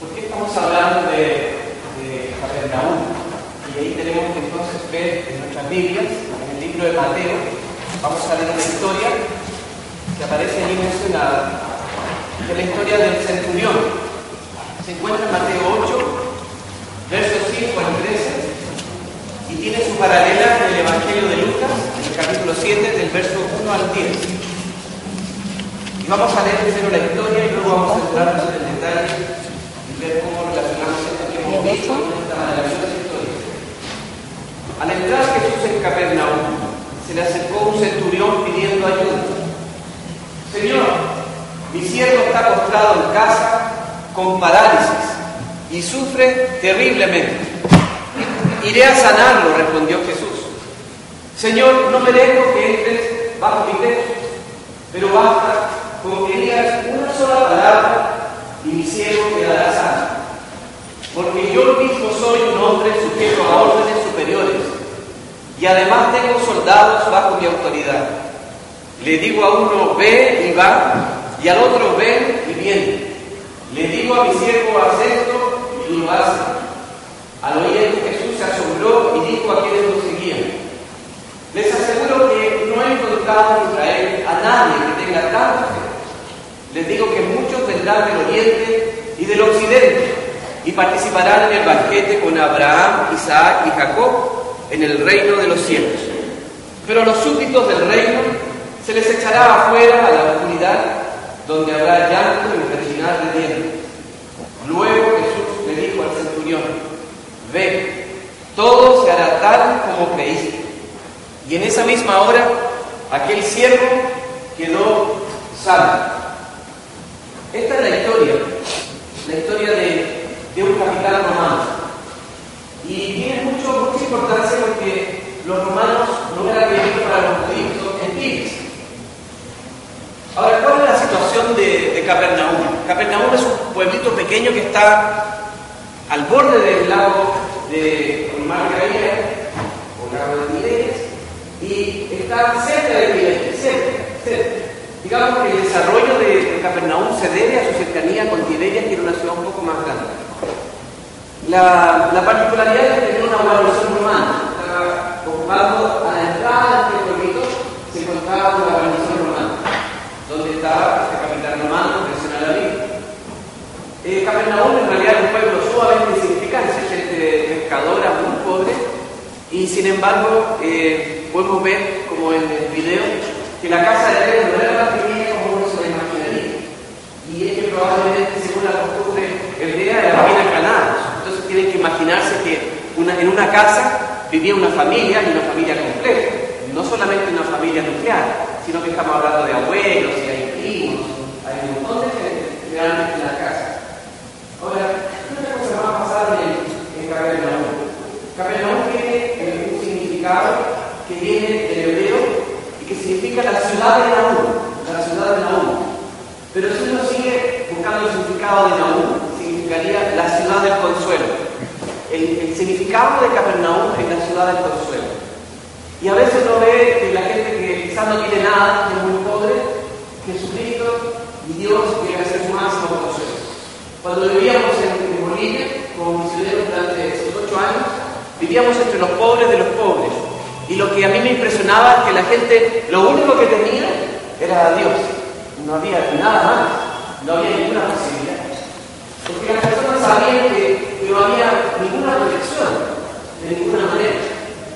¿Por qué estamos hablando de, de Capernaum? Y ahí tenemos que entonces ver en nuestras Biblias, en el libro de Mateo, vamos a leer una historia que aparece ahí mencionada, que es la historia del centurión. Se encuentra en Mateo 8, versos 5 al 13, y tiene su paralela en el Evangelio de Lucas, en el capítulo 7, del verso 1 al 10. Y vamos a leer primero la historia y luego vamos a entrarnos en el detalle ver cómo relacionamos esto que hemos visto con esta maravillosa historia. Al entrar Jesús en Capernaum, se le acercó un centurión pidiendo ayuda. Señor, mi siervo está postrado en casa con parálisis y sufre terriblemente. Iré a sanarlo, respondió Jesús. Señor, no merezco que entres bajo mi techo, pero basta con que digas una sola palabra y mi siervo quedará sano. Porque yo mismo soy un hombre sujeto a órdenes superiores y además tengo soldados bajo mi autoridad. Le digo a uno, ve y va, y al otro, ven y viene. Le digo a mi siervo, haz esto, y lo hace. Al oír esto Jesús se asombró y dijo a quienes lo seguían. Les aseguro que no he encontrado en Israel a nadie que tenga tanta fe. Les digo que del oriente y del occidente y participarán en el banquete con Abraham, Isaac y Jacob en el reino de los cielos. Pero a los súbditos del reino se les echará afuera a la oscuridad, donde habrá llanto y rechinar de dientes. Luego Jesús le dijo al centurión, ve, todo se hará tal como creíste. Y en esa misma hora, aquel siervo quedó salvo. Esta es la historia, la historia de, un capitán romano. Y tiene mucho, mucha importancia porque los romanos no eran bien para los judíos, son gentiles. Ahora, ¿cuál es la situación de, de Capernaum? Capernaum es un pueblito pequeño que está al borde del lago de Mar Galilea, o lago de Tiberias, y está cerca de cerca, cerca. Digamos que el desarrollo de, de Capernaum se debe a su cercanía con Tiberias, que era una ciudad un poco más grande. La, la particularidad es que tenía una guarnición romana, estaba ocupando a la entrada de este pueblito, se encontraba una guarnición romana, donde estaba este capitán romano menciona la Biblia. Eh, Capernaum en realidad es un pueblo sumamente insignificante, gente pescadora muy pobre, y sin embargo eh, podemos ver, como en el video, que la casa de rey no era tan pequeña como uno se la imaginaría. Y es que probablemente, según la costumbre hebrea, era bien aclanados. Entonces tienen que imaginarse que una, en una casa vivía una familia y una familia completa. No solamente una familia nuclear, sino que estamos hablando de abuelos y hay primos, hay un montón de gente realmente en la casa. Ahora, ¿qué otra cosa va a pasar en, en Capernaum? Capernaum tiene un significado que viene del hebreo y que significa la ciudad de Nahum, la ciudad de Nahum. Pero si uno sigue buscando el significado de Nahum, significaría la ciudad del consuelo. El, el, significado de Capernaum es la ciudad del consuelo. Y a veces uno ve que la gente que quizás no tiene nada, que es muy pobre, Jesucristo y Dios quieren hacer su máximo consuelo. Cuando vivíamos en, en Bolivia, como misioneros durante esos ocho años, vivíamos entre los pobres de los pobres. Y lo que a mí me impresionaba es que la gente, lo único que tenía era a Dios. No había nada más, no había ninguna posibilidad. Porque las personas sabían que no había ninguna protección, de ninguna manera.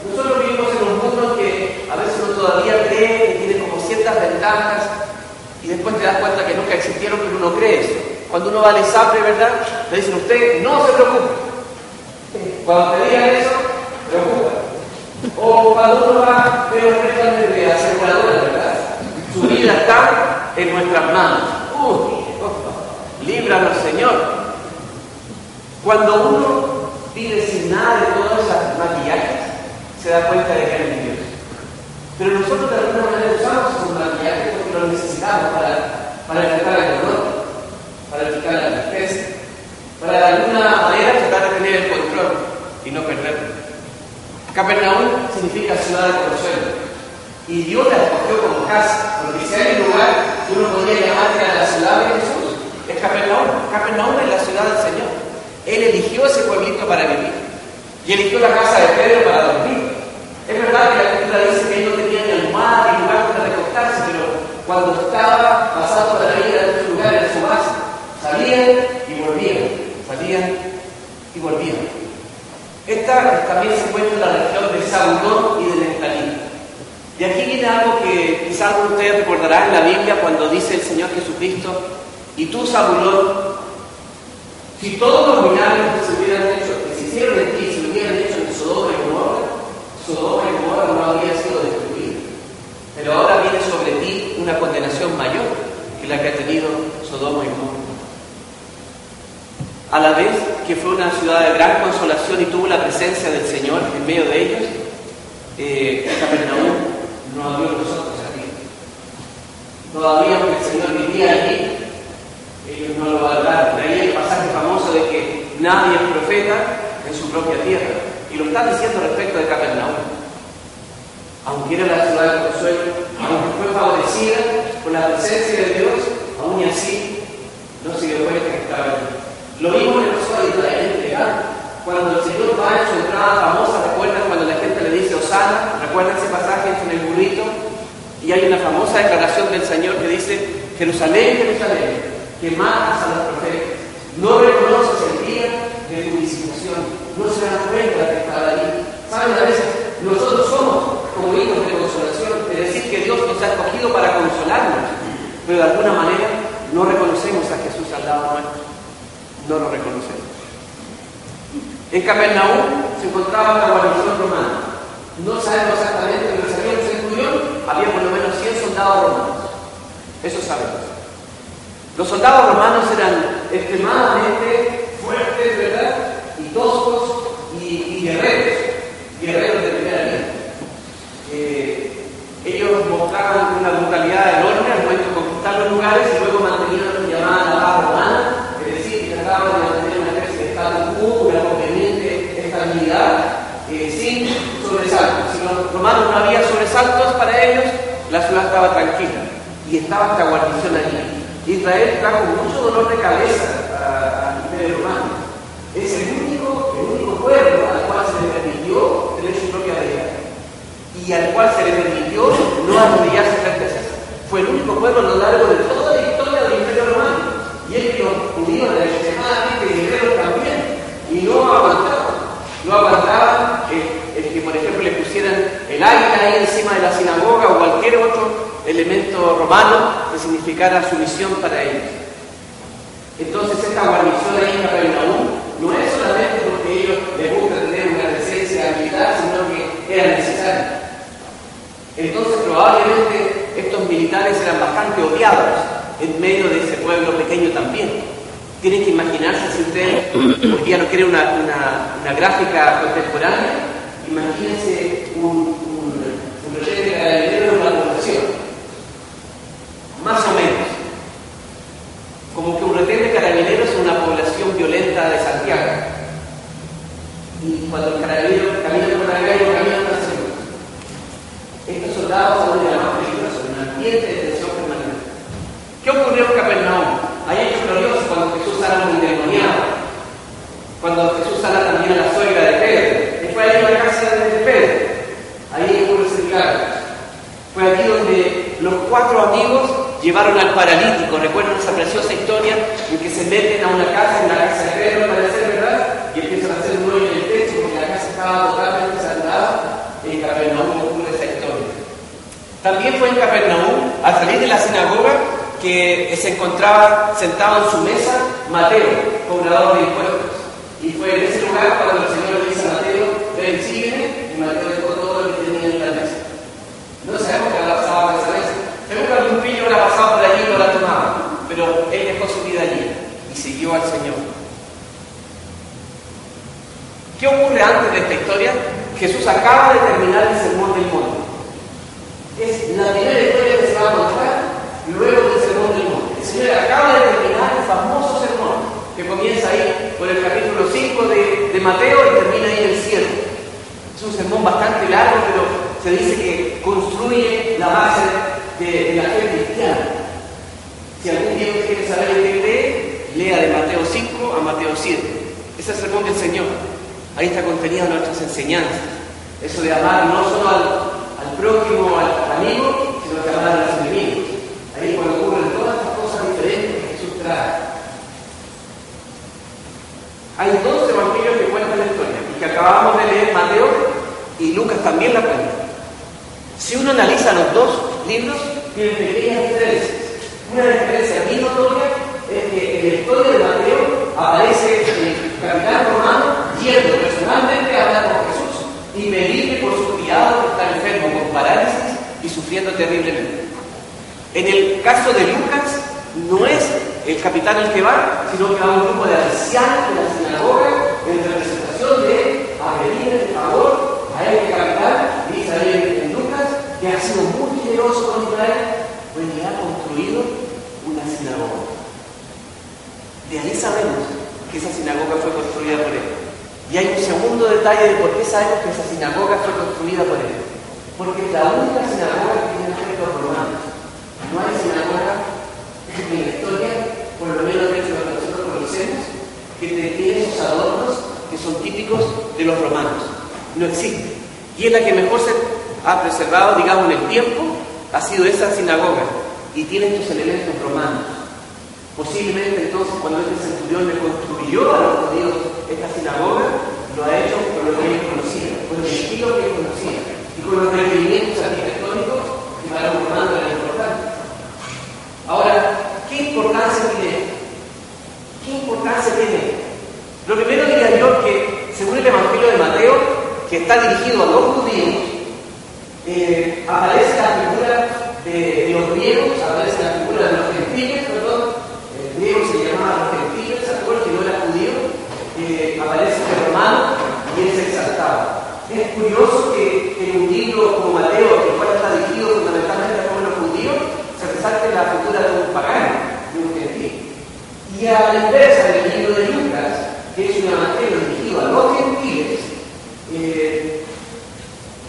Nosotros vivimos en un mundo que a veces uno todavía cree que tiene como ciertas ventajas y después te das cuenta que nunca existieron, pero uno cree eso. Cuando uno va al ISAPRE, ¿verdad? Le dicen usted, no se preocupe. Cuando te digan eso, preocupa. O cuando uno va, pero un de aseguradora, ¿verdad? Su vida está en nuestras manos. Líbranos, Señor. Cuando uno vive sin nada de todas esas maquillajes, se da cuenta de que hay Dios. Pero nosotros de alguna manera usamos esos maquillajes porque los necesitamos para, para enfrentar el dolor, para evitar la tristeza, para de alguna manera tratar de tener el control y no perderlo. Capernaum significa ciudad de consuelo. Y Dios la escogió como casa, porque si hay un lugar que uno podría llamar que la ciudad de Jesús, es Capernaum. Capernaum es la ciudad del Señor. Él eligió ese pueblito para vivir. Y eligió la casa de Pedro para dormir. Es verdad que la escritura dice que él no tenía ni almohada ni lugar donde recostarse, pero cuando estaba pasando la vida en su lugar, en su base, salían y volvían, salían y volvían. Esta también se encuentra en la región de Zabulón y de Neftalí. De aquí viene algo que quizás ustedes recordarán en la Biblia cuando dice el Señor Jesucristo, y tú, Zabulón, si todos los milagros que se hubieran hecho, que se hicieron en ti, se hubieran hecho en Sodoma y Gomorra, Sodoma y Gomorra no habría sido destruida. Pero ahora viene sobre ti una condenación mayor que la que ha tenido Sodoma y Gomorra. A la vez que fue una ciudad de gran consolación y tuvo la presencia del Señor en medio de ellos, eh, Capernaum no abrió los ojos aquí. Todavía que el Señor vivía allí, ellos no lo valoraron. De ahí el pasaje famoso de que nadie es profeta en su Y lo está diciendo respecto de Capernaum. Aunque era la ciudad de consuelo, aunque fue favorecida por la presencia de Dios, aún así no se dio cuenta que estaba. Lo mismo el caso de Israel Cuando el Señor va en su entrada famosa, recuerdan cuando la gente le dice Osana, recuerdan ese pasaje en el burrito, y hay una famosa declaración del Señor que dice, Jerusalén, Jerusalén, que matas a los profetas, no reconoces el día de tu visitación, no se dan cuenta de estar allí. Saben, a veces nosotros somos como hijos de consolación, es decir, que Dios nos ha escogido para consolarnos, pero de alguna manera no reconocemos a Jesús al lado nuestro, no lo reconocemos. En Capernaum se encontraba la guarnición romana. No sabemos exactamente, pero sabíamos en Centurión había por lo menos 100 soldados romanos. Eso sabemos. Los soldados romanos eran extremadamente fuertes, ¿verdad? Y y, guerreros, guerreros de primera línea. Eh, ellos mostraban una brutalidad enorme al momento de conquistar los lugares y luego mantenían lo que llamaban la paz romana, es decir, trataban de mantener una especie de estado una conveniente estabilidad, eh, sin sobresaltos. Si los romanos no había sobresaltos para ellos, la ciudad estaba tranquila y estaba esta guarnición allí. Israel trajo mucho dolor de cabeza al Imperio Romano único, el único pueblo al cual se le permitió tener su propia deidad al cual se le permitió no arrodillarse frente a César. Fue el único pueblo a lo largo de toda la historia del Imperio Romano. Y es que los judíos extremadamente guerreros también. Y no aguantaban. No aguantaban el, el, que, por ejemplo, le pusieran el águila ahí encima de la sinagoga o cualquier otro elemento romano que significara sumisión para ellos. Entonces esta guarnición ahí en Capernaum no es solamente porque ellos les gusta tener una presencia militar, sino que era necesario. Entonces probablemente estos militares eran bastante odiados en medio de ese pueblo pequeño también. Tienen que imaginarse, si ustedes hoy día no quieren una, una, gráfica contemporánea, imagínense un, un, un de una población más o menos. Como que un retén de carabineros es una población violenta de Santiago. Y cuando el carabinero camina por la calle, camina por la Estos son de un ambiente de tensión permanente. ¿Qué ocurrió en Capernaum? Hay hechos gloriosos cuando Jesús sana a un endemoniado. Cuando Jesús sana también a la suegra de Pedro. Y fue ahí en la casa de Pedro. Ahí ocurre ese milagro. Fue aquí donde los cuatro amigos llevaron al paralítico. ¿Recuerdan esa preciosa historia en que se meten a una casa, en la casa de Pedro, parece verdad, y empiezan a hacer un hoyo en el techo porque la casa estaba totalmente saturada? En Capernaum ocurre. También fue en Capernaum, al salir de la sinagoga, que se encontraba sentado en su mesa Mateo, cobrador de impuestos. Y fue en ese lugar cuando el Señor le dice a Mateo, ven, sígueme, y Mateo dejó todo lo que tenía en la mesa. No sabemos qué pasaba esa mesa. Seguro que algún pillo la pasaba por allí y no la tomaba, pero él dejó su vida allí y siguió al Señor. ¿Qué ocurre antes de esta historia? Jesús acaba de terminar el sermón del monte. Es la primera historia que se va a contar luego del sermón del monte. El Señor acaba de terminar el famoso sermón que comienza ahí por el capítulo 5 de, de Mateo y termina ahí en el cielo. Es un sermón bastante largo, pero se dice que construye la base de, la fe cristiana. Si algún día usted quiere saber en qué lea de Mateo 5 a Mateo 7. Ese es el sermón del Señor. Ahí está contenida nuestras enseñanzas. Eso de amar no solo al, al prójimo, al amigo, sino que amar a los enemigos. Ahí cuando ocurren todas estas cosas diferentes que Jesús trae. Hay dos evangelios que cuentan la historia y que acabamos de leer Mateo y Lucas también la cuenta. Si uno analiza los dos libros, tienen pequeñas diferencias. Una diferencia notoria es que en la historia de Mateo aparece el capitán romano yendo personalmente a hablar con Jesús y pedirle por su criado que está enfermo con parálisis y sufriendo terriblemente. En el caso de Lucas, no es el capitán el que va, sino que va un grupo de ancianos de la sinagoga en representación de a pedirle el favor a este capitán, dice ahí en Lucas, que ha sido muy generoso con Israel, pues le ha construido una sinagoga. De ahí sabemos que esa sinagoga fue construida por él. Y hay un segundo detalle de por qué sabemos que esa sinagoga fue construida por él. Porque es la única sinagoga que tiene efectos romanos. No hay sinagoga en la historia, por lo menos de hecho que nosotros conocemos, que tiene esos adornos que son típicos de los romanos. No existe. Y es la que mejor se ha preservado, digamos, en el tiempo, ha sido esa sinagoga. Y tiene estos elementos romanos. Posiblemente entonces cuando este centurión le construyó a los judíos esta sinagoga, lo ha hecho con lo que ellos conocían, con el estilo que ellos conocían y con los requerimientos arquitectónicos que para un romano era importante. Ahora, ¿qué importancia tiene? ¿Qué importancia tiene? Lo primero diría yo que, según el Evangelio de Mateo, que está dirigido a los judíos, eh, aparece la figura de, de, los griegos, aparece la figura de los gentiles, perdón, el griego se llamaba los gentiles, ¿se acuerdan que no era judío? Eh, aparece el romano y él se exaltaba. Es curioso que, que, en un libro como Mateo, el cual está fundamentalmente a los judíos, se resalte la figura de un pagano, de un gentil. Y a la inversa del libro de Lucas, que es un evangelio dirigido a los gentiles, eh,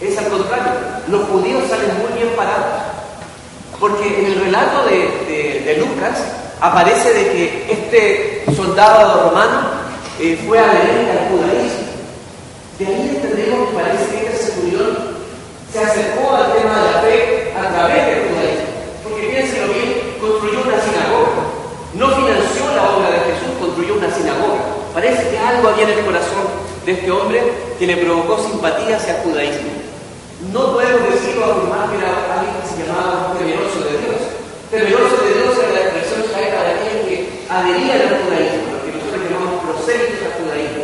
es al contrario, los judíos salen muy bien parados. Porque en el relato de, Lucas aparece de que este soldado romano eh, fue adherente al judaísmo. De ahí entendemos que parece que este centurión se acercó al tema de la fe a través del judaísmo. Porque piénsenlo bien, construyó una sinagoga. No financió la obra de Jesús, construyó una sinagoga. Parece que algo había en el corazón de este hombre que le provocó simpatía hacia el judaísmo. No podemos decirlo afirmar que era alguien que se llamaba temeroso de Dios. Temeroso de Dios era la expresión caída de aquel que adhería al judaísmo, lo que nosotros llamamos prosélitos al judaísmo.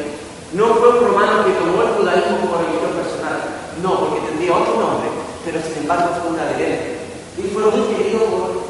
No fue un romano que tomó el judaísmo como religión personal, no, porque tendría otro nombre, pero sin embargo fue un adherente. Y fue muy querido por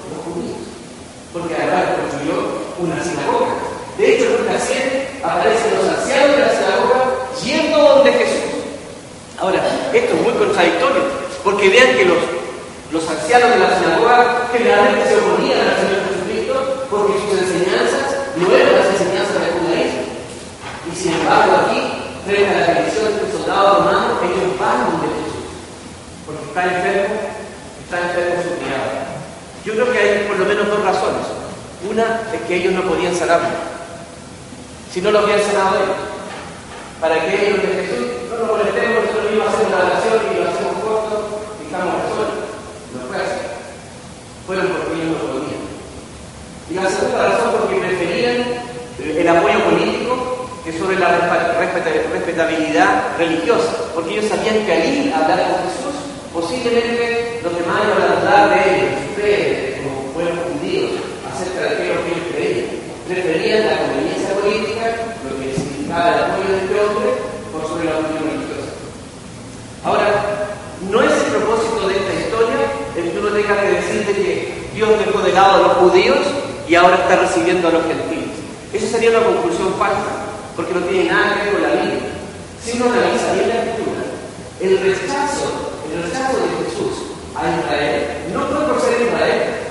no fue por ser Israel. ¿eh?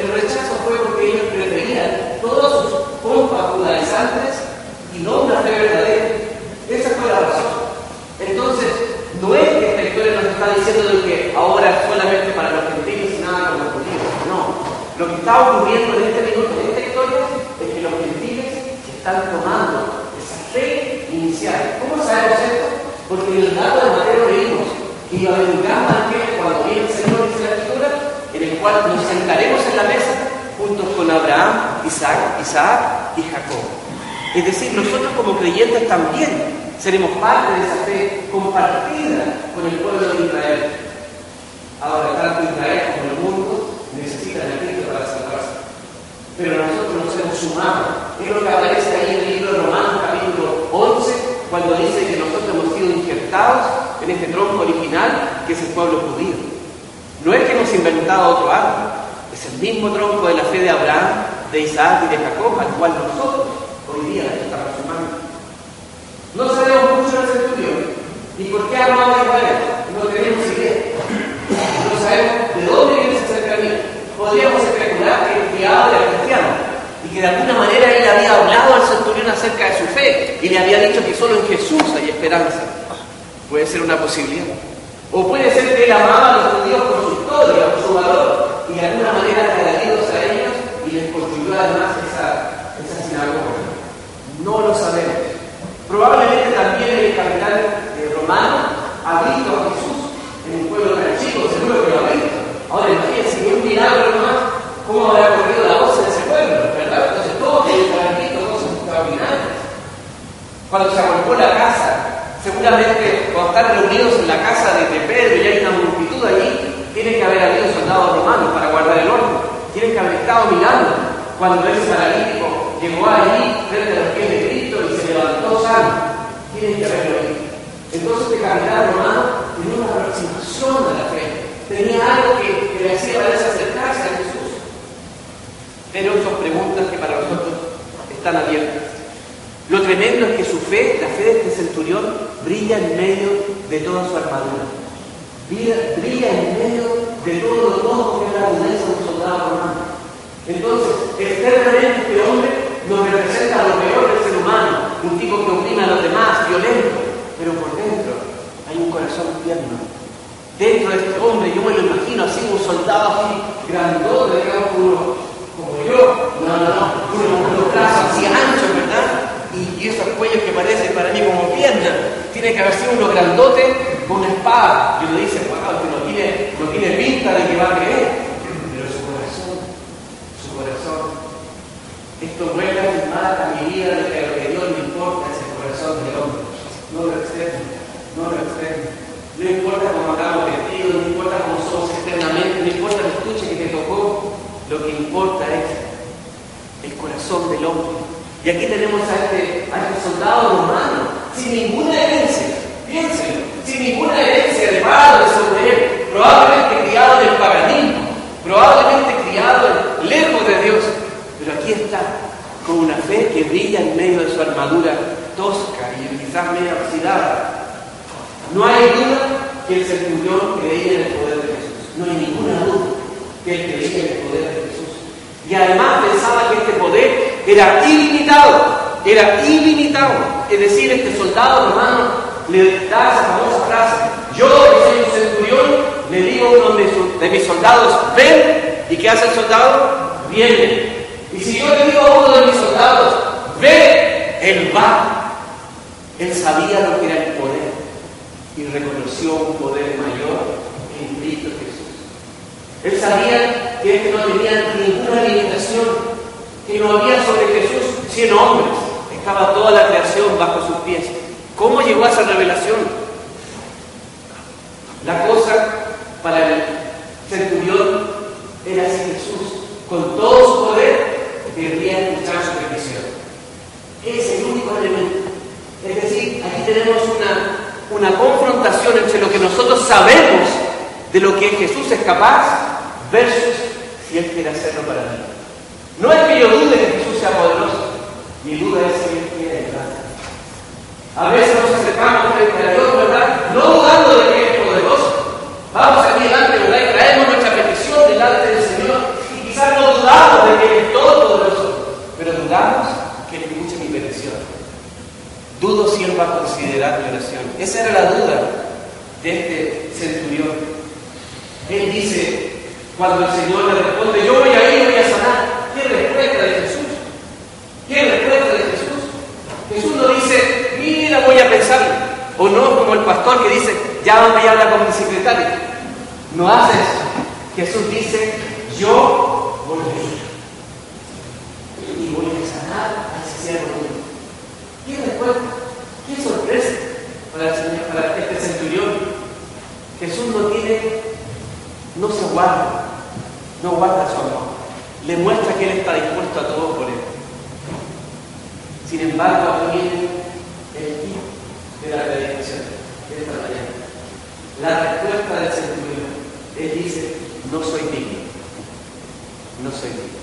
El rechazo fue porque ellos preferían todos sus pompas judaizantes y no una fe verdadera. Esa fue la razón. Entonces, no es que esta historia nos está diciendo de que ahora solamente para los gentiles y nada con los judíos. No. Lo que está ocurriendo en este minuto, en esta historia, es que los gentiles están tomando esa fe inicial. ¿Cómo sabemos esto? Porque en el dato de Mateo leímos que iba a haber un gran banquete cuando viene el Señor y se en el cual nos sentaremos en la mesa juntos con Abraham, Isaac, Isaac y Jacob. Es decir, nosotros como creyentes también seremos parte de esa fe compartida con el pueblo de Israel. Ahora, tanto Israel como el mundo necesitan a Cristo para salvarse. Pero nosotros nos hemos sumado. Es lo que aparece ahí en el libro de Romanos, capítulo 11, cuando dice que nosotros hemos sido injertados en este tronco original que es el pueblo judío. No es que hemos inventado otro árbol, es el mismo tronco de la fe de Abraham, de Isaac y de Jacob, al cual nosotros hoy día estamos sumando. No sabemos mucho del centurión. ¿Y por qué amaba a Israel? No tenemos idea. No sabemos de dónde viene esa cercanía. Podríamos especular que el criado era cristiano y que de alguna manera él había hablado al centurión acerca de su fe y le había dicho que solo en Jesús hay esperanza. Puede ser una posibilidad. O puede ser que él amaba a los judíos por su historia, por su valor, y de alguna manera agradecidos a ellos y les construyó además esa, esa sinagoga. No lo sabemos. Probablemente también el capitán eh, romano ha visto a Jesús en un pueblo tan chico, seguro que lo ha visto. Ahora imagínense que un milagro más, cómo habrá corrido la voz en ese pueblo, ¿verdad? Entonces todos tienen que haber visto cosas extraordinarias. Cuando se arrancó la casa, seguramente cuando están reunidos en la casa de, de Pedro y hay una multitud allí, tiene que haber habido soldados romanos para guardar el orden. Tienen que haber estado mirando cuando ese paralítico llegó allí frente a los pies de Cristo y se levantó sano. Tienen que haberlo visto. Entonces este capitán romano tenía una aproximación a la fe. Tenía algo que, le hacía parece acercarse a Jesús. Pero son preguntas que para nosotros están abiertas. Lo tremendo es que su fe, la fe de este centurión, brilla en medio de toda su armadura brilla, en medio de todo lo que es la de un soldado romano. Entonces, externamente este hombre nos representa lo peor del ser humano, un tipo que oprime a los demás, violento, pero por dentro hay un corazón tierno. Dentro de este hombre, yo me lo imagino así, un soldado así, grandote, digamos, uno, como yo, no, no, no, uno con los brazos así anchos, ¿verdad? Y, esos cuellos que parecen para mí como piernas, tiene que haber sido uno grandote con una espada. Y uno dice, wow, que no tiene, no tiene pinta de que va a creer. Pero su corazón, su corazón, esto vuelve a mata mi vida de que lo que Dios le importa es el corazón del hombre. No lo externo, no lo externo. No importa cómo hagamos vestidos, no importa cómo somos externamente, no importa el estuche que te tocó, lo que importa es el corazón del hombre. Y aquí tenemos a este, a este soldado romano, sin ninguna herencia, piénsenlo, sin ninguna herencia de padre sobre él, probablemente criado en el paganismo, probablemente criado lejos de Dios, pero aquí está, con una fe que brilla en medio de su armadura tosca y quizás media oxidada. No hay duda que el centurión creía en el poder de Jesús, no hay ninguna duda que él creía en el poder de Jesús. Y además pensaba que este poder era ilimitado, era ilimitado. Es decir, este soldado romano le da esa famosa frase, yo que soy un centurión, le digo a uno de, mis soldados, ven, ¿y qué hace el soldado? Viene. Y si yo le digo a uno de mis soldados, ve, él va. Él sabía lo que era el poder y reconoció un poder mayor en Cristo Jesús. Él sabía que no tenía ninguna limitación, que no había sobre Jesús cien hombres, estaba toda la creación bajo sus pies. ¿Cómo llegó a esa revelación? La cosa para el centurión era así Jesús, con todo su poder, quería escuchar su petición. Es el único elemento. Es decir, aquí tenemos una, una confrontación entre lo que nosotros sabemos de lo que Jesús es capaz versus si Él quiere hacerlo para mí. No es que yo dude que Jesús sea poderoso, mi duda es si Él quiere ayudar. A veces nos acercamos frente a Dios, ¿verdad? No dudando de que es poderoso. Vamos aquí delante, ¿verdad? Y traemos nuestra petición delante del Señor. Y quizás no dudamos de que Él es todopoderoso, pero dudamos que Él escuche mi petición. Dudo si Él va a considerar mi oración. Esa era la duda de este centurión. Él dice, cuando el Señor le responde, yo voy a ir voy a sanar. ¿Qué respuesta de Jesús? ¿Qué respuesta de Jesús? Jesús no dice, mira, voy a pensar. O no como el pastor que dice, llámame y habla con mi secretario. No hace eso. Jesús dice, yo voy a. Y voy a sanar al siervo mío. ¿Qué sorpresa para, este centurión? Jesús no tiene, no se guarda, no guarda su amor. Le muestra que Él está dispuesto a todo por Él. Sin embargo, viene el fin de la predicación de esta mañana. La respuesta del centurión. Él dice, no soy digno. No soy digno.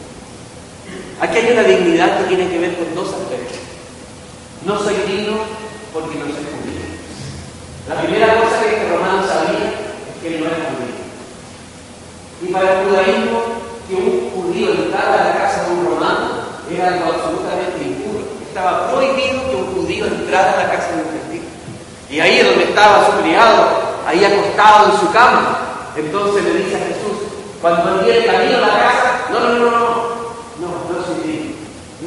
Aquí hay una dignidad que tiene que ver con dos aspectos. No soy digno porque no soy judío. La primera cosa que este romano sabía es que él no era judío. Y para el judaísmo, que un judío entrara a la casa de un romano era algo absolutamente impuro estaba prohibido que un judío entrara a la casa de un gentil. Y ahí es donde estaba su criado, ahí acostado en su cama. Entonces le dice a Jesús, cuando él camino a la casa, no, no, no, no, no, no soy digno.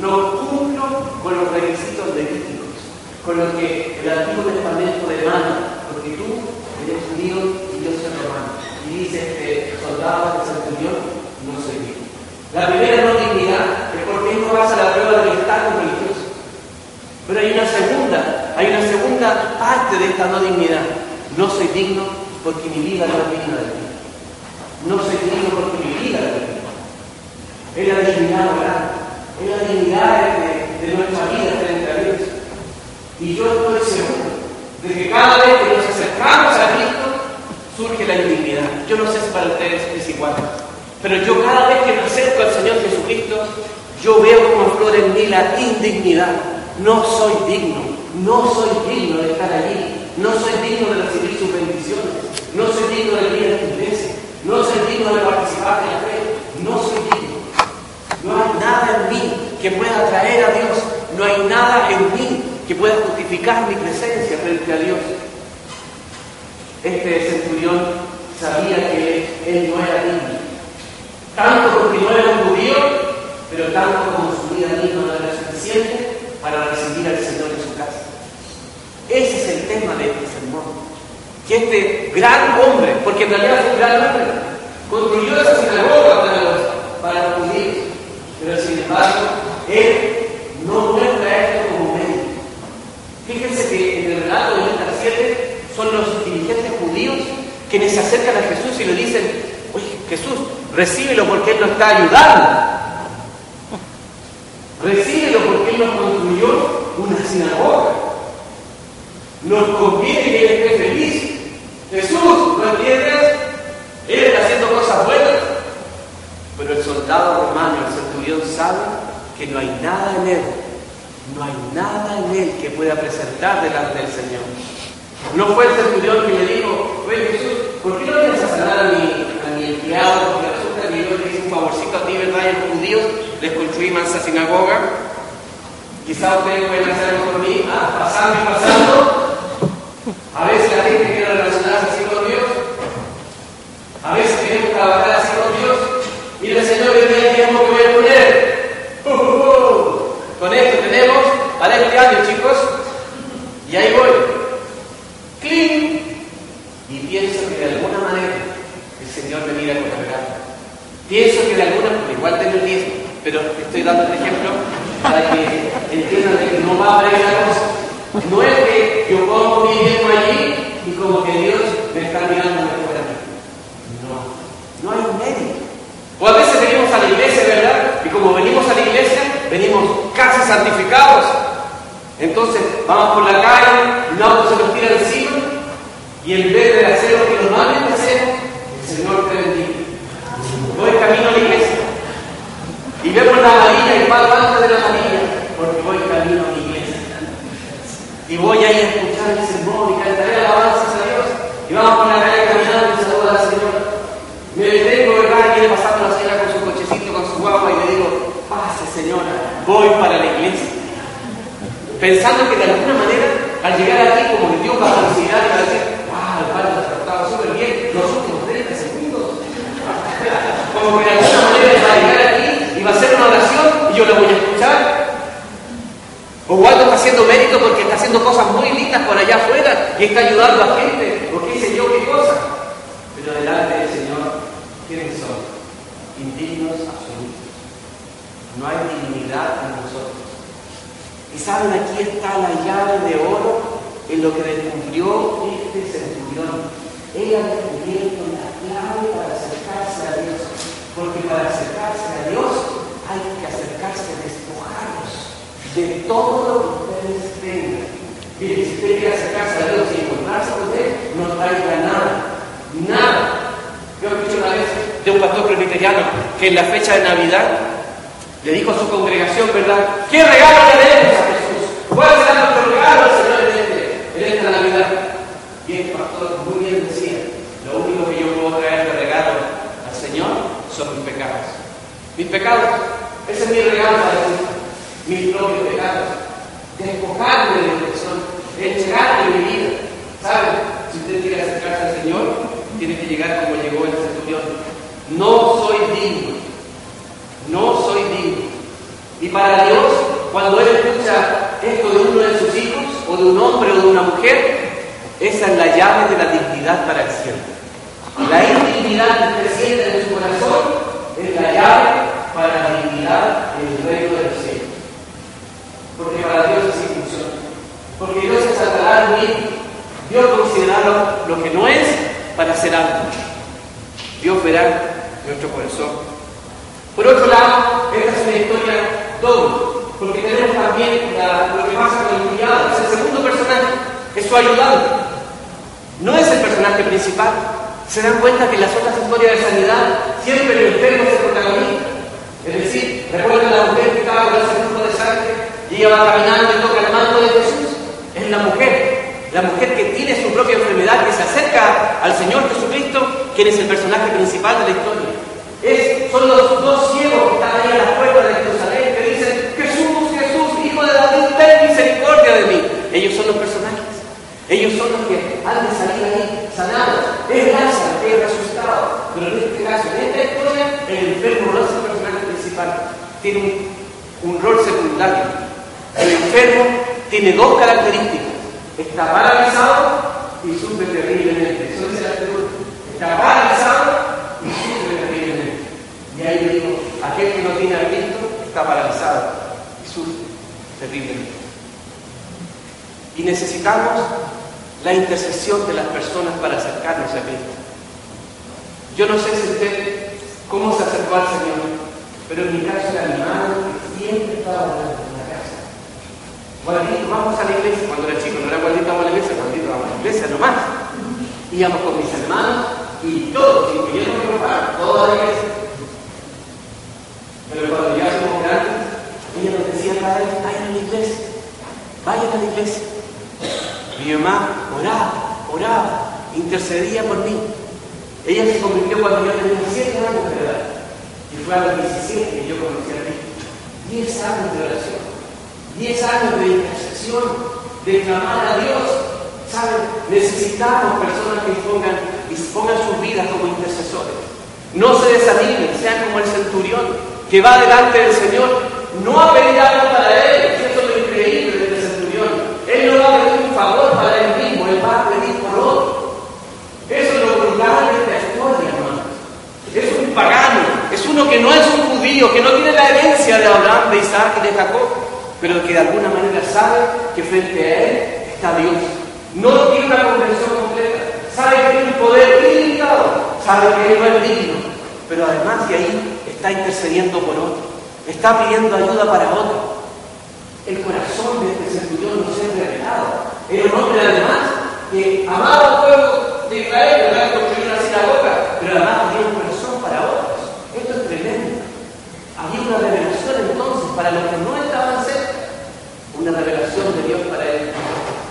No cumplo con los requisitos levíticos, con lo que el Antiguo Testamento demanda, porque tú eres judío y yo soy romano. Y dice este soldado de centurión, no soy digno. La primera no dignidad es porque no pasa la prueba del estado religioso. Pero hay una segunda, hay una segunda parte de esta no dignidad. No soy digno porque mi vida no es digna de ti. No soy digno porque mi vida es digna. Es la dignidad moral, es la dignidad de, de nuestra vida. Y yo estoy seguro de que cada vez que nos acercamos a Cristo surge la indignidad. Yo no sé si para ustedes es igual, pero yo cada vez que me acerco al Señor Jesucristo, yo veo como aflora en mí la indignidad no soy digno, no soy digno de estar allí, no soy digno de recibir sus bendiciones, no soy digno de ir a tu iglesia, no soy digno de participar en la fe, no soy digno. No hay nada en mí que pueda atraer a Dios, no hay nada en mí que pueda justificar mi presencia frente a Dios. Este centurión sabía que él no era digno, tanto porque no era un judío, pero tanto como su vida misma no era suficiente para recibir al Señor en su casa. Ese es el tema de este sermón. Que este gran hombre, porque en realidad fue un gran hombre, construyó esa sinagoga para los, para los judíos, pero sin embargo, él no medio. Fíjense que en el relato de Lucas 7 son los dirigentes judíos quienes se acercan a Jesús y le dicen, oye Jesús, recíbelo porque Él nos está ayudando. Recíbelo porque Él nos construyó una sinagoga. Nos conviene que Él esté feliz. Jesús, ¿no entiendes? Él está haciendo cosas buenas. Pero el soldado romano, el centurión, sabe que no hay nada en Él, no hay nada en Él que pueda presentar delante del Señor. No fue el centurión que le dijo, oye Jesús, ¿por qué no vienes a sanar a mi, empleado? Porque resulta que yo le hice un favorcito a ti, ¿verdad? Y a los judíos les construí mansa sinagoga. Quizá ustedes pueden hacer por mí, ah, pasando y pasando. A veces la gente quiere relacionarse así con Dios. A veces queremos trabajar así con Dios. Mira, Señor, hoy día tiempo que voy a poner. Uh, uh, uh. Con esto tenemos para este año, chicos. Y ahí voy. ¡Cling! Y pienso que de alguna manera el Señor me mira con regalo. Pienso que de alguna manera, igual tengo el diezmo, pero estoy dando el ejemplo para que entiendan que no va a haber la cosa. No es que yo pongo mi diezmo allí y como que Dios me está mirando de fuera. No, no hay un medio. O a veces venimos a la iglesia, ¿verdad? Y como venimos la venimos casi santificados. Entonces vamos por la calle, un auto se nos tira encima y en vez de hacer lo que normalmente hacemos, el Señor te bendiga. Voy camino a la iglesia y vemos la amarilla y pago antes de la amarilla porque voy camino a mi iglesia. Y voy ahí a escuchar el sermón y cantaré alabanzas a Dios. Y vamos por la calle caminando y saludo al Señor. Me detengo, ¿verdad? Y viene pasando la señora con su cochecito, con su guagua y le digo, pase señora, voy para la iglesia. Pensando que de alguna manera, al llegar aquí, como que dio capacidad a decir, wow, el padre nos trataba súper bien los últimos 30 segundos. Como que de alguna manera va a llegar aquí y va a hacer una oración y yo la voy a escuchar. O Waldo está haciendo mérito porque está haciendo cosas muy lindas por allá afuera y y está ayudando a gente, o qué sé yo qué cosa. Pero delante del Señor, ¿quiénes son? Indignos absolutos. No hay en nosotros. Y saben, aquí está la llave de oro en lo que descubrió este centurión. Él ha descubierto la clave para acercarse a Dios. Porque para acercarse a Dios hay que acercarse a despojarnos de todo lo que ustedes tengan. Mire, si usted quiere acercarse a Dios y encontrarse con Él, no traiga nada. Nada. Yo escuché una vez de un pastor presbiteriano que en la fecha de Navidad le dijo a su congregación, ¿verdad? ¿Qué regalo le demos a Jesús? ¿Cuál será nuestro regalo al Señor en, esta Navidad? El pastor muy bien decía, lo único que yo puedo traer de regalo al Señor son mis pecados. Mis pecados, ese es mi regalo para Jesús mis propios pecados, despojarme de lo que son, entregarme mi vida. ¿Sabe? Si usted quiere acercarse al Señor, tiene que llegar como llegó el centurión. No soy digno. No soy. Y para Dios, cuando Él escucha esto de uno de sus hijos, o de un hombre o de una mujer, esa es la llave de la dignidad para el cielo. La indignidad que siente en su corazón es la llave para la dignidad en el reino del cielo porque para Dios así funciona. Porque Dios se de mí. Dios considerará lo que no es para hacer algo. Dios verá nuestro corazón. Por otro lado, esta es una historia doble, porque tenemos también lo que pasa con el criado, es el segundo personaje, es su ayudante. No es el personaje principal. Se dan cuenta que en las otras historias de sanidad siempre el enfermo es el protagonista. Es decir, recuerden la mujer que estaba con ese flujo de sangre y ella va caminando y toca el manto de Jesús. Es la mujer, la mujer que tiene su propia enfermedad, que se acerca al Señor Jesucristo, quien es el personaje principal de la historia. Es, son los dos ciegos que están ahí a las puertas de Jerusalén que dicen, Jesús, Jesús, hijo de David, ten misericordia de mí. Ellos son los personajes. Ellos son los que han de salir ahí sanados. Es Lázaro que es resucitado. Pero en este caso, en esta historia, el enfermo no es el personaje principal. Tiene un, rol secundario. El enfermo tiene dos características. Está paralizado y sufre terriblemente. Eso dice la escritura. Está paralizado y sufre terriblemente. Y ahí le digo, aquel que no tiene aliento está paralizado y sufre terriblemente. Y necesitamos la intercesión de las personas para acercarnos a Cristo. Yo no sé si usted cómo se acercó al Señor, pero en mi caso era mi madre que siempre estaba en la casa. Guardito, vamos a la iglesia. Cuando era chico, no era Guardito, vamos a la iglesia, Guardito, vamos a la iglesia nomás. Íbamos con mis hermanos y todos, no me preparara, toda la iglesia. Pero cuando ya somos grandes, ella nos decía, padre, vayan a la iglesia, vayan a la iglesia. Mi mamá oraba, oraba, intercedía por mí. Ella se convirtió cuando yo tenía 7 años de edad. Y fue a los 17 que yo conocí a Cristo. 10 años de oración, 10 años de intercesión, de clamar a Dios. ¿Saben? Necesitamos personas que pongan, pongan sus vidas como intercesores. No se desanimen, sean como el centurión que va delante del Señor, no a pedir algo para él, eso es lo increíble de este centurión. Él no va a pedir un favor para él mismo, él va a pedir por otro. Eso es lo brutal de esta historia, hermanos. Es un pagano, es uno que no es un judío, que no tiene la herencia de Abraham, de Isaac y de Jacob, pero que de alguna manera sabe que frente a él está Dios. No tiene una comprensión completa, sabe que tiene un poder ilimitado, sabe que él no es digno, pero además de ahí está intercediendo por otro, está pidiendo ayuda para otro. El corazón de este centurión no se ha revelado. Era un hombre además que amaba al pueblo de Israel, ¿verdad? construir una sinagoga, pero además tenía un corazón para otros. Esto es tremendo. Había una revelación entonces para los que no estaban cerca, una revelación de Dios para él.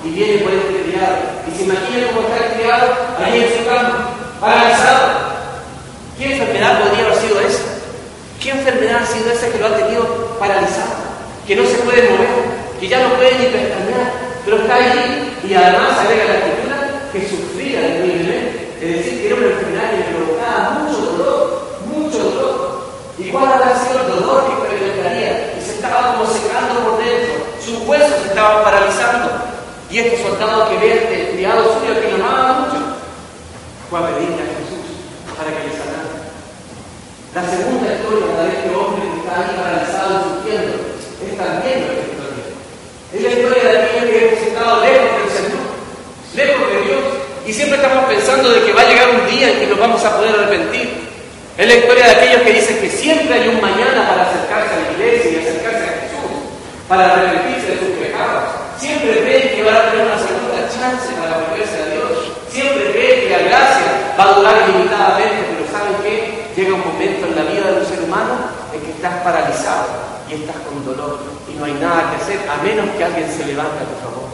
Y viene por este criado, y se imagina cómo está el criado ahí en su campo, paralizado. ¿Qué enfermedad podría haber sido esa? ¿Qué enfermedad ha sido esa que lo ha tenido paralizado? Que no se puede mover, que ya no puede ni pestañear, pero está ahí y además agrega la escritura que sufría terriblemente. Es decir, que era una enfermedad que le provocaba mucho dolor, mucho dolor. ¿Y cuál habrá sido el dolor que experimentaría? Y se estaba como secando por dentro, sus huesos estaban paralizando. Y este soldado que ve este criado fue a pedirle a Jesús para que le sanara. La segunda historia, la de este hombre que está ahí paralizado sufriendo, es también nuestra historia. Es la historia de aquellos que hemos estado lejos del Señor, lejos de Dios, y siempre estamos pensando de que va a llegar un día en que nos vamos a poder arrepentir. Es la historia de aquellos que dicen que siempre hay un mañana para acercarse a la iglesia y acercarse para arrepentirse de sus pecados. Siempre creen que van a tener una segunda chance para volverse a Dios. Siempre creen que la gracia va a durar ilimitadamente, pero ¿saben qué? Llega un momento en la vida de un ser humano en que estás paralizado y estás con dolor y no hay nada que hacer a menos que alguien se levante a tu favor.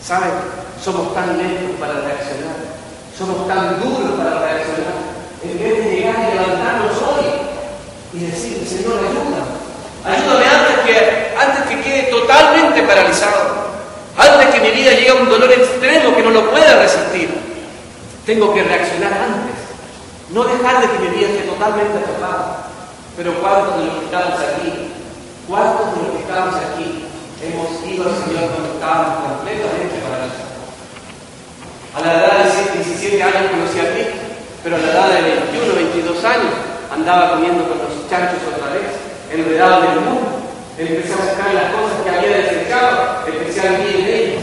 ¿Saben? Somos tan lentos para reaccionar, somos tan duros para reaccionar en vez de llegar y levantarnos hoy y decir, Señor, ayúdame. Ayúdame antes que, que quede totalmente paralizado. Antes que mi vida llegue a un dolor extremo que no lo pueda resistir. Tengo que reaccionar antes. No dejar de que mi vida esté totalmente atrapada. Pero ¿cuántos de los que estamos aquí? ¿Cuántos de los que estamos aquí hemos ido al Señor cuando estábamos completamente paralizados? A la edad de 17 años conocí a Cristo pero a la edad de 21, 22 años andaba comiendo con los chanchos otra vez, enredado en el mundo. Empecé a buscar las cosas que había desechado, empecé a vivir en ellas.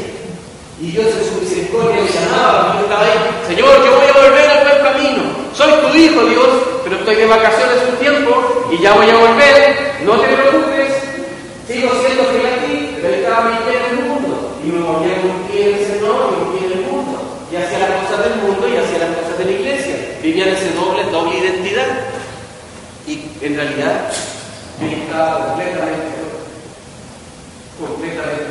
Y Dios en su misericordia me llamaba, yo estaba ahí, Señor, yo voy a volver al buen camino. Soy tu hijo, Dios, pero estoy de vacaciones un tiempo y ya voy a volver. No te preocupes, sigo siendo fiel a ti, pero estaba mi en el mundo. Y me volví a un pie en el Señor y un pie en el mundo. Y hacía las cosas del mundo y hacía las cosas de la iglesia vivían ese doble, doble identidad. Y en realidad yo estaba completamente completamente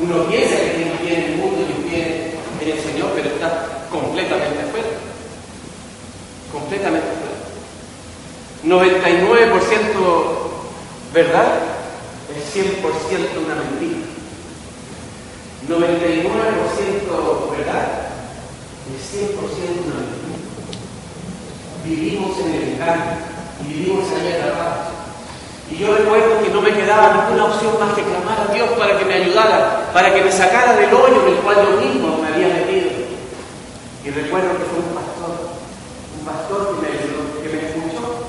Uno piensa que tiene un pie en el mundo y un pie en el Señor, pero está completamente fuera. Completamente fuera. 99% verdad es 100% una mentira. 99% verdad es 100% una mentira vivimos en el engaño vivimos ahí atrapados. Y yo recuerdo que no me quedaba ninguna opción más que clamar a Dios para que me ayudara, para que me sacara del hoyo en el cual yo mismo me había metido. Y recuerdo que fue un pastor, un pastor que me escuchó.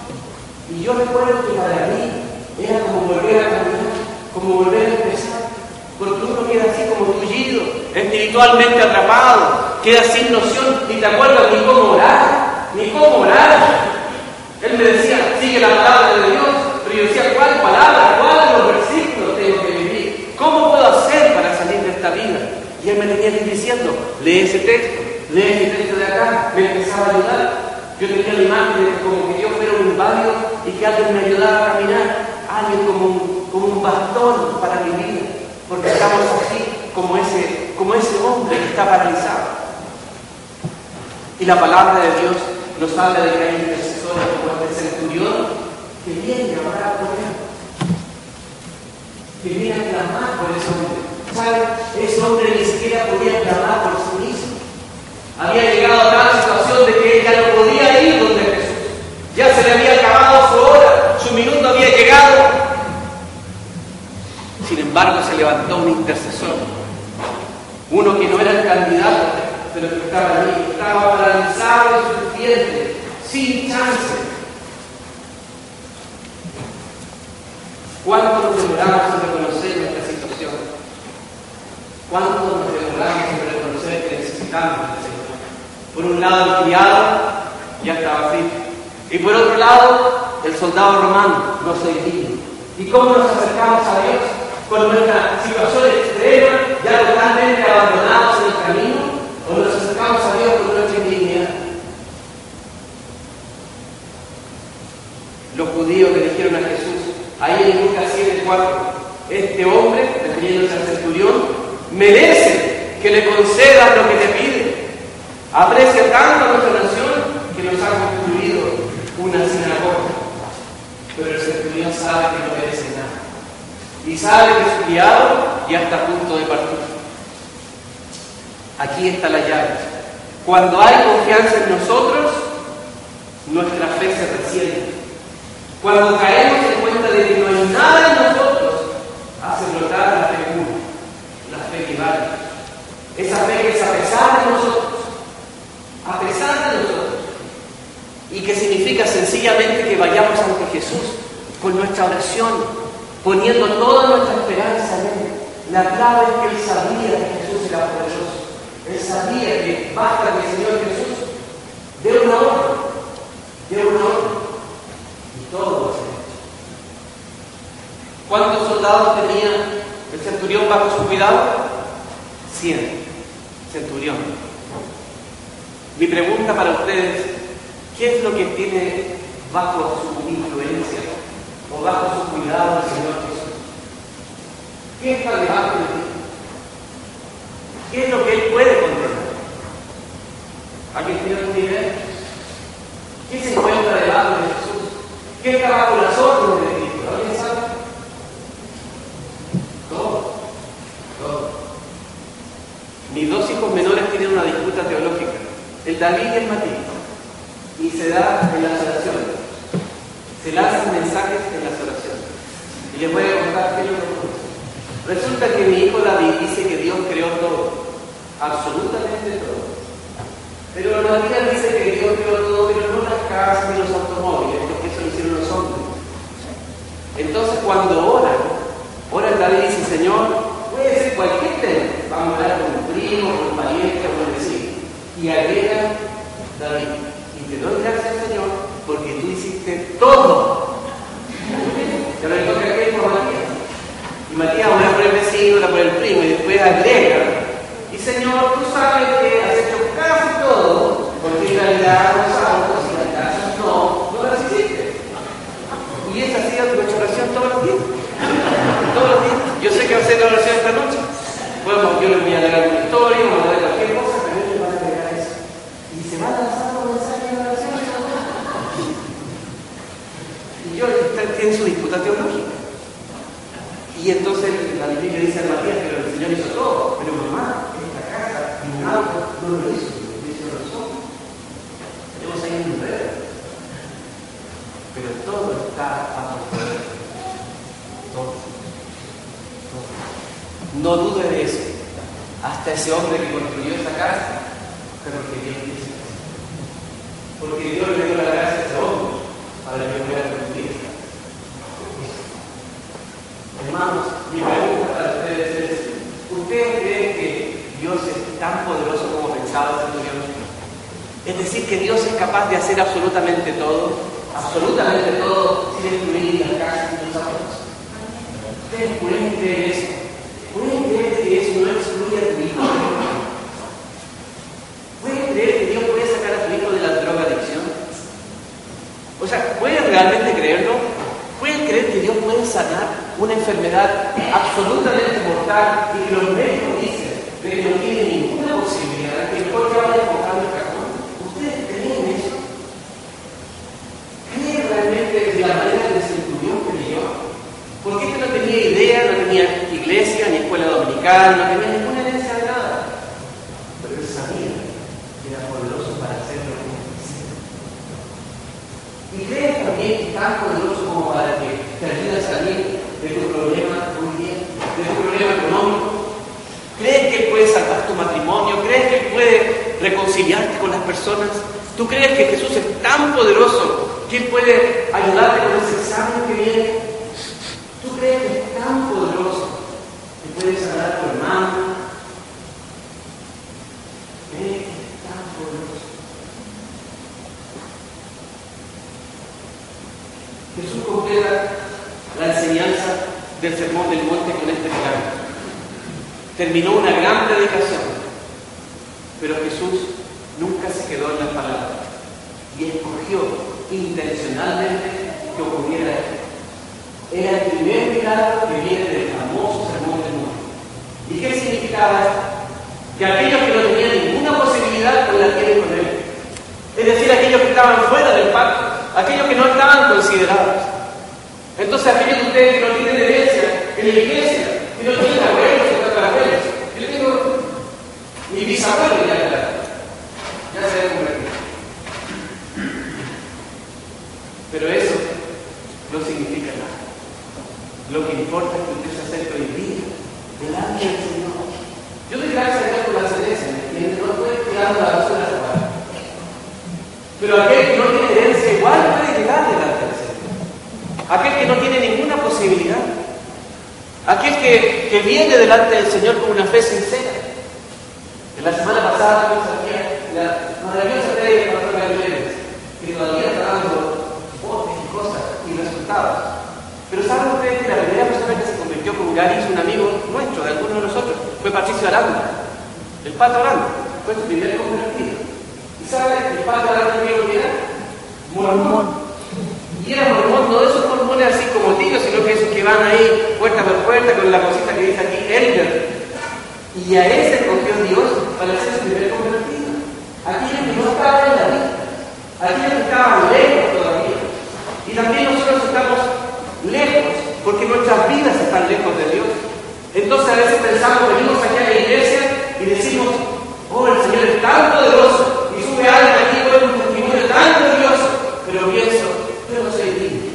Y yo recuerdo que para mí era como volver a caminar, como volver a empezar. Porque uno queda así como tullido, espiritualmente atrapado, queda sin noción y te acuerdas ni cómo orar ni cómo orar. Él me decía, sigue la palabra de Dios, pero yo decía, ¿cuál palabra? ¿Cuál los versículos tengo que vivir? ¿Cómo puedo hacer para salir de esta vida? Y él me tenía diciendo, lee ese texto, lee ese texto de acá, me empezaba a ayudar. Yo tenía la imagen de como que yo fuera un inválido y que alguien me ayudara a caminar, alguien como un, como un bastón para mi vida, porque estamos así como ese, como ese hombre que está paralizado. Y la palabra de Dios nos habla de que hay intercesores como este centurión que viene a por él, que viene a clamar por ese hombre. ¿Sabe? Ese hombre ni siquiera podía clamar por sí mismo. Había llegado a tal situación de que él ya no podía ir donde Jesús. Ya se le había acabado su hora, su minuto había llegado. Sin embargo, se levantó un intercesor, uno que no era el candidato, pero que estaba allí, estaba paralizado y sufriente, sin chance. ¿Cuánto nos demoramos en reconocer nuestra situación? ¿Cuánto nos demoramos en reconocer que necesitamos al Señor? Por un lado, el criado ya estaba frito. Y por otro lado, el soldado romano, no soy digno. ¿Y cómo nos acercamos a Dios? Con nuestra situación extrema, ya totalmente abandonados en el camino, o nos acercamos a Dios con nuestra indignidad. Los judíos le dijeron a Jesús, ahí en Lucas 7:4, este hombre, refiriéndose al centurión, merece que le concedas lo que te pide. Aprecia tanto a nuestra nación que nos ha construido una sinagoga. Pero el centurión sabe que no merece nada. Y sabe que su criado ya está a punto de partir. Aquí está la llave. Cuando hay confianza en nosotros, nuestra fe se resiente. Cuando caemos en cuenta de que no hay nada en nosotros, hace brotar la fe pura, la fe que vale. Esa fe que es a pesar de nosotros, a pesar significa sencillamente que vayamos ante Jesús con nuestra oración, poniendo toda nuestra esperanza en Él. La clave es que Él sabía que Jesús era poderoso. Él sabía que basta que el Señor Jesús dé una orden, dé una orden, y todo ¿Cuántos soldados tenía el centurión bajo su cuidado? Cien. Centurión. Mi pregunta para ustedes, ¿qué es lo que tiene bajo su influencia o bajo su cuidado el Señor Jesús? ¿Qué está debajo de ti? ¿Qué es lo que Él puede controlar? ¿Alguien tiene idea? ¿Qué se encuentra debajo de? ¿Qué está bajo las de Cristo? ¿Alguien sabe? Todo. Todo. Mis dos hijos menores tienen una disputa teológica. El David y el Matías. Y se da en las oraciones. Se lanzan mensajes en las oraciones. Y les voy a contar qué es lo que Resulta que mi hijo David dice que Dios creó todo, absolutamente todo. Pero Matías dice que Dios creó todo, pero no las casas ni los automóviles, porque eso lo hicieron los hombres. Entonces cuando ora, ora David dice, Señor, puede ser cualquier tema, vamos a hablar con un primo, con un pariente, con un vecino. Y agrega David, y te doy gracias Señor, porque tú hiciste todo. Ya lo que aquí por Matías. Y Matías ora por el vecino, ora por el primo, y después agrega. Y Señor, tú sabes que has hecho casi todo, porque en realidad los autos y las casas no, no las hiciste. Y esa ha sido tu oración todos los días. Todos los días. Yo sé que oración esta noche. Bueno, yo les voy a leer una historia, voy a leer cualquier cosa, pero ellos van a agregar eso. Y se van los mensajes de la oración. Y yo, tienen su disputa teológica. Y entonces la Biblia dice a Matías, pero el Señor hizo todo. Pero mamá, esta casa, un auto, no lo lo hizo nosotros. Tenemos ahí un enredo. Pero todo está bajo poder. Todo. todo. No dude de eso. Hasta ese hombre que construyó esa casa, pero que Dios dice. Porque Dios le dio la gracia a ese hombre para que pueda construir esa Hermanos, mi pregunta para ustedes es, ¿ustedes creen que Dios es tan poderoso como pensaba el Señor? Es decir, que Dios es capaz de hacer absolutamente todo, absolutamente todo, sin excluir las casas y los autos. ¿Ustedes pueden creer eso? ¿Pueden creer que eso no excluye a tu hijo? ¿Pueden creer que Dios puede sacar a tu hijo de la drogadicción? O sea, ¿pueden realmente creerlo? ¿Pueden creer que Dios puede sanar una enfermedad absolutamente mortal y que los médicos dicen de que no tiene ninguna posibilidad, que mejor que vaya buscando el cajón? ¿Ustedes creen eso? ¿Creen realmente de la manera que se incluyó creyó? Porque este no tenía idea, no tenía iglesia, ni escuela dominical, no tenía ninguna herencia de nada. Pero él sabía que era poderoso para hacer lo que necesita. Y creen también que es tan poderoso como para que te ayude a salir de tu problema muy bien, de tu problema económico. ¿Crees que Él puede salvar tu matrimonio? ¿Crees que Él puede con las personas? ¿Tú crees que Jesús es tan poderoso que puede ayudarte con ese examen que viene? ¿Tú crees que es tan poderoso que puede sanar a tu hermano? ¿Crees es tan poderoso? Jesús completa la enseñanza del Sermón del Monte con este milagro. Terminó una gran predicación, pero Jesús se quedó en las palabras y escogió intencionalmente que ocurriera esto. Era el primer milagro que viene del famoso Sermón del Monte. ¿Y qué significaba esto? Que aquellos que no tenían ninguna posibilidad pues la tienen con él. Es decir, aquellos que estaban fuera del pacto, aquellos que no estaban considerados. Entonces aquellos de ustedes que no tienen herencia en la iglesia, que no tienen abuelos o tatarabuelos, yo tengo mi bisabuelo ya Pero eso no significa nada. Lo que importa es que usted se acerque hoy día, delante del Señor. Yo doy gracias a Dios por la herencias, ¿me entiende? No puede tirando la basura a la Pero aquel que no tiene herencia igual puede llegar delante del Señor. Aquel que no tiene ninguna posibilidad. Aquel que, que viene delante del Señor con una fe sincera. En la semana pasada Pero saben ustedes que la primera persona que se convirtió con Gary es un amigo nuestro, de algunos de nosotros, fue Patricio Aranda, el Pato Aranda, fue su primer convertido. ¿Y saben el Pato Aranda que era? Mormón. Y era mormón, no de esos mormones así como tíos, sino que esos que van ahí puerta por puerta con la cosita que dice aquí, Elder. Y a ese escogió Dios para ser su primer convertido. Aquellos que no estaban en la vida, aquellos que estaban lejos. Y también nosotros estamos lejos, porque nuestras vidas están lejos de Dios. Entonces a veces pensamos, venimos aquí a la iglesia y decimos, oh, el Señor es tan poderoso, y sube alguien aquí con un testimonio tan glorioso, pero pienso, yo no soy digno.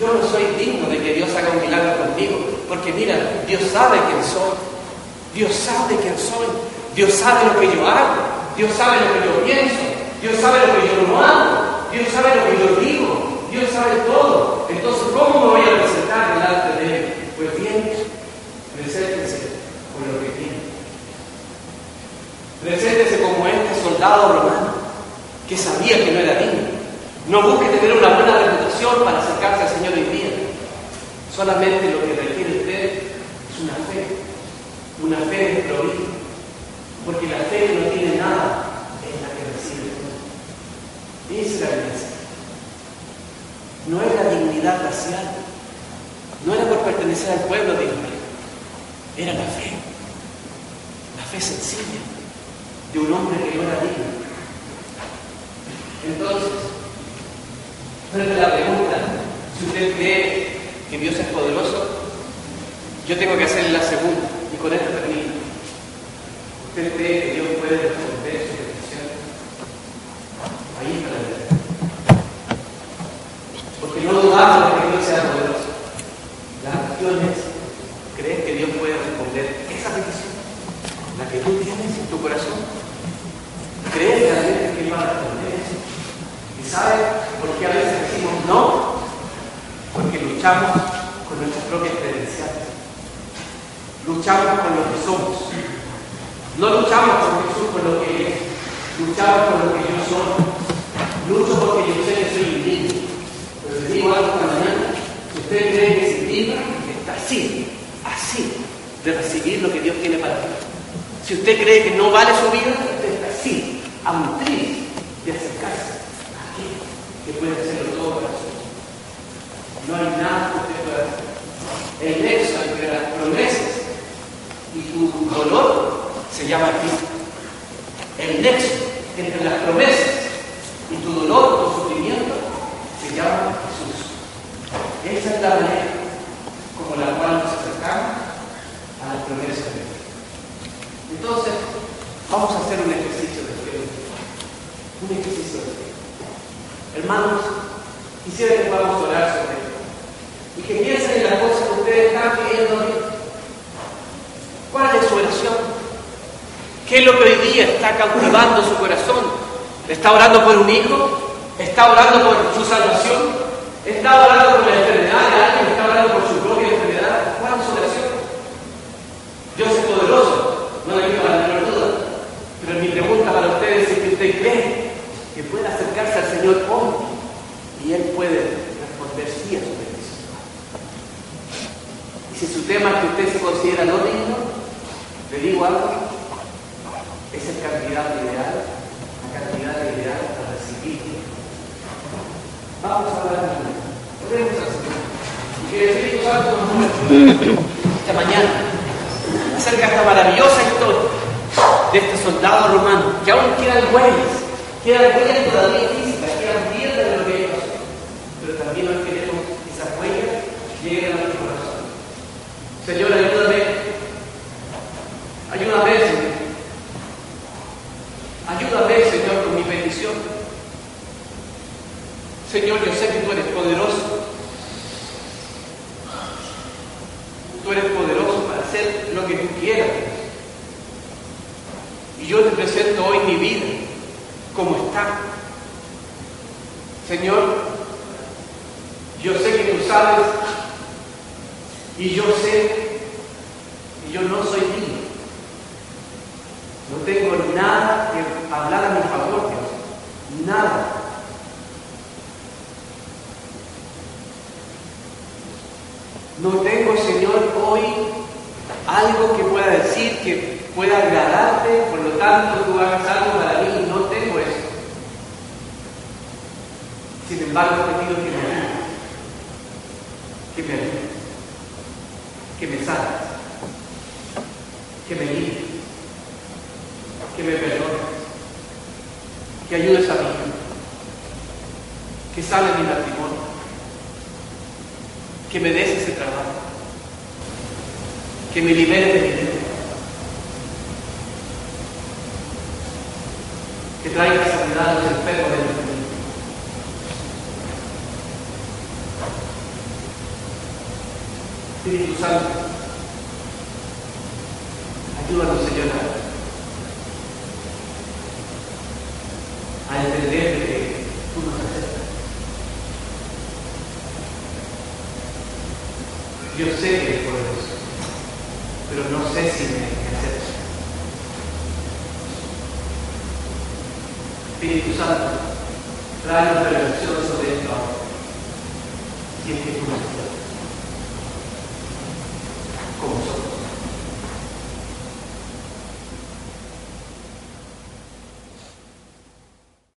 Yo no soy digno de que Dios haga un milagro conmigo, porque mira, Dios sabe quién soy. Dios sabe quién soy. Dios sabe lo que yo hago. Dios sabe lo que yo pienso. Dios sabe lo que yo no hago. Dios sabe lo que yo digo. Dios sabe todo. Entonces, ¿cómo me voy a presentar delante de Él? Pues bien, preséntese con lo que tiene. Preséntese como este soldado romano que sabía que no era digno. No busque tener una buena reputación para acercarse al Señor hoy día. Solamente lo que requiere usted es una fe, una fe desprovista. Porque la fe no tiene nada en la que recibe todo. No era dignidad racial, no era por pertenecer al pueblo de Israel, era la fe, la fe sencilla de un hombre que no era digno. Entonces, frente a la pregunta, si usted cree que Dios es poderoso, yo tengo que hacerle la segunda, y con esto termino. ¿Usted cree que Dios puede responder su petición? Ahí está la verdad. Porque no dudamos de que Dios sea poderoso. La cuestión es, ¿crees que Dios puede responder esa petición? La que tú tienes en tu corazón. ¿Crees realmente que Él va a responder eso? ¿Y sabes por qué a veces decimos no? Porque luchamos con nuestras propias credenciales. Luchamos con lo que somos. No luchamos con Jesús por lo que es. Luchamos por lo que yo soy. Lucho porque yo sé. Pero les digo algo esta mañana. Si usted cree que es indigno, está así, así, de recibir lo que Dios tiene para ti. Si usted cree que no vale su vida, usted está así, a un tris de acercarse a aquel que puede hacerlo todo para nosotros. No hay nada que usted pueda hacer. El nexo entre las promesas y tu dolor se llama Cristo. El nexo entre las promesas y tu dolor, tu sufrimiento, se llama. Es como la cual nos acercamos a las promesas de. Entonces, vamos a hacer un ejercicio de fe. Un ejercicio de fe. Hermanos, quisiera que podamos orar sobre esto. Y que piensen en las cosas que ustedes están pidiendo. ¿Cuál es su oración? ¿Qué es lo que hoy día está cautivando su corazón? ¿Está orando por un hijo? ¿Está orando por su salvación? ¿Está orando por la enfermedad No tengo, Señor, hoy algo que pueda decir que pueda agradarte, por lo tanto tú hagas algo para mí. No tengo eso. Sin embargo, te pido que me ayudes, que me ayudes, que me salves, que me guíes, que me perdones, que ayudes a mí, que salve mi matrimonio, que me des ese que me libere de mi deuda, que traiga sanidad a los enfermos de mi familia. Espíritu Santo, ayúdanos, Señor, a entender que tú nos aceptas. Yo sé que eres poderoso, pero no sé si me aceptas. Espíritu Santo, trae una revelación sobre